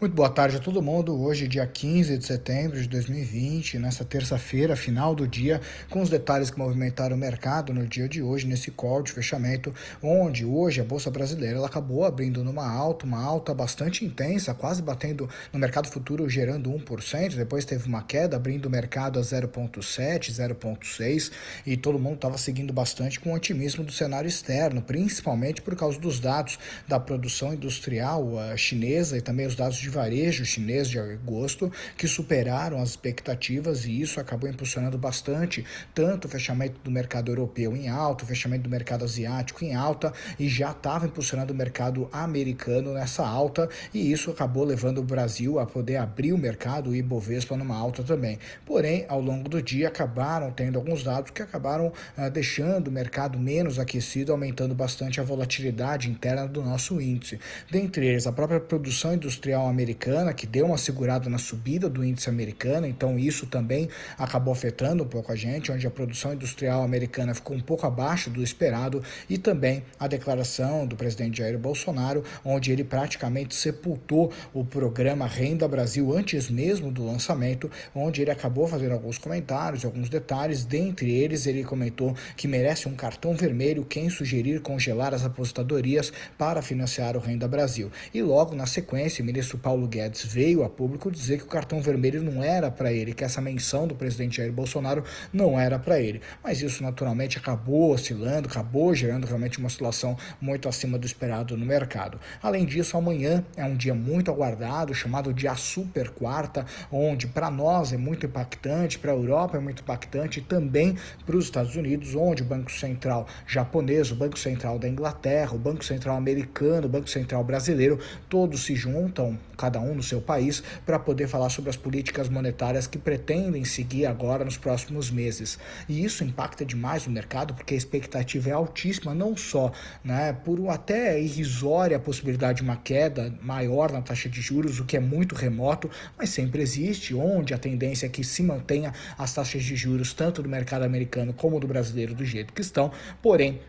Muito boa tarde a todo mundo. Hoje, dia 15 de setembro de 2020, nessa terça-feira, final do dia, com os detalhes que movimentaram o mercado no dia de hoje, nesse call de fechamento, onde hoje a Bolsa Brasileira ela acabou abrindo numa alta, uma alta bastante intensa, quase batendo no mercado futuro, gerando 1%. Depois teve uma queda, abrindo o mercado a 0,7, 0,6, e todo mundo estava seguindo bastante com otimismo do cenário externo, principalmente por causa dos dados da produção industrial chinesa e também os dados de de varejo chinês de agosto que superaram as expectativas e isso acabou impulsionando bastante tanto o fechamento do mercado europeu em alta, o fechamento do mercado asiático em alta e já estava impulsionando o mercado americano nessa alta e isso acabou levando o Brasil a poder abrir o mercado e Ibovespa numa alta também. Porém, ao longo do dia acabaram tendo alguns dados que acabaram ah, deixando o mercado menos aquecido, aumentando bastante a volatilidade interna do nosso índice. Dentre eles, a própria produção industrial americana americana, que deu uma segurada na subida do índice americano, então isso também acabou afetando um pouco a gente, onde a produção industrial americana ficou um pouco abaixo do esperado, e também a declaração do presidente Jair Bolsonaro, onde ele praticamente sepultou o programa Renda Brasil antes mesmo do lançamento, onde ele acabou fazendo alguns comentários, alguns detalhes, dentre eles ele comentou que merece um cartão vermelho quem sugerir congelar as aposentadorias para financiar o Renda Brasil. E logo na sequência, o ministro Paulo Guedes veio a público dizer que o cartão vermelho não era para ele, que essa menção do presidente Jair Bolsonaro não era para ele. Mas isso naturalmente acabou oscilando, acabou gerando realmente uma oscilação muito acima do esperado no mercado. Além disso, amanhã é um dia muito aguardado, chamado dia super quarta, onde para nós é muito impactante, para a Europa é muito impactante e também para os Estados Unidos, onde o Banco Central japonês, o Banco Central da Inglaterra, o Banco Central americano, o Banco Central brasileiro, todos se juntam cada um no seu país, para poder falar sobre as políticas monetárias que pretendem seguir agora nos próximos meses. E isso impacta demais o mercado, porque a expectativa é altíssima, não só né, por até irrisória possibilidade de uma queda maior na taxa de juros, o que é muito remoto, mas sempre existe, onde a tendência é que se mantenha as taxas de juros, tanto do mercado americano como do brasileiro, do jeito que estão, porém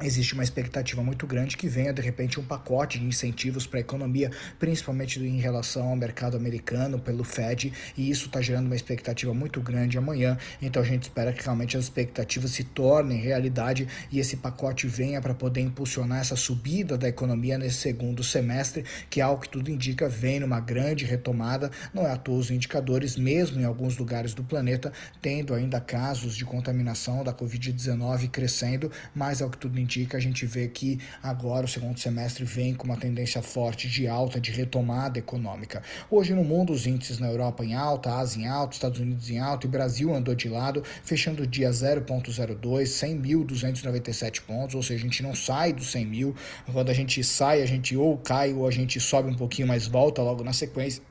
existe uma expectativa muito grande que venha de repente um pacote de incentivos para a economia, principalmente em relação ao mercado americano pelo Fed, e isso está gerando uma expectativa muito grande amanhã. Então a gente espera que realmente as expectativas se tornem realidade e esse pacote venha para poder impulsionar essa subida da economia nesse segundo semestre, que algo que tudo indica vem numa grande retomada. Não é à toa os indicadores, mesmo em alguns lugares do planeta, tendo ainda casos de contaminação da Covid-19 crescendo, mas é o que tudo indica indica, a gente vê que agora o segundo semestre vem com uma tendência forte de alta, de retomada econômica. Hoje no mundo, os índices na Europa em alta, Ásia em alta, Estados Unidos em alta e Brasil andou de lado, fechando o dia 0,02, 100.297 pontos, ou seja, a gente não sai dos 100 mil. Quando a gente sai, a gente ou cai ou a gente sobe um pouquinho, mas volta logo na sequência.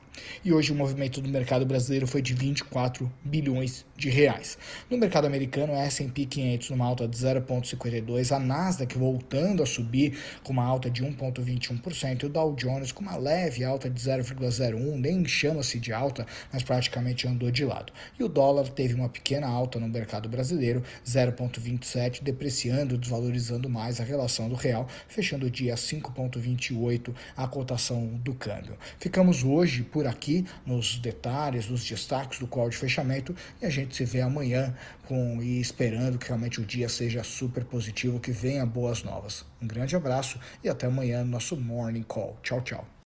E hoje o movimento do mercado brasileiro foi de 24 bilhões de reais. No mercado americano, a S&P 500 numa alta de 0,52, a Nasdaq voltando a subir com uma alta de 1,21% e o Dow Jones com uma leve alta de 0,01, nem chama-se de alta, mas praticamente andou de lado. E o dólar teve uma pequena alta no mercado brasileiro, 0,27, depreciando, desvalorizando mais a relação do real, fechando o dia a 5,28 a cotação do câmbio. Ficamos hoje por aqui nos detalhes, nos destaques do call de fechamento e a gente se vê amanhã com e esperando que realmente o dia seja super positivo, que venha boas novas. Um grande abraço e até amanhã no nosso Morning Call. Tchau, tchau.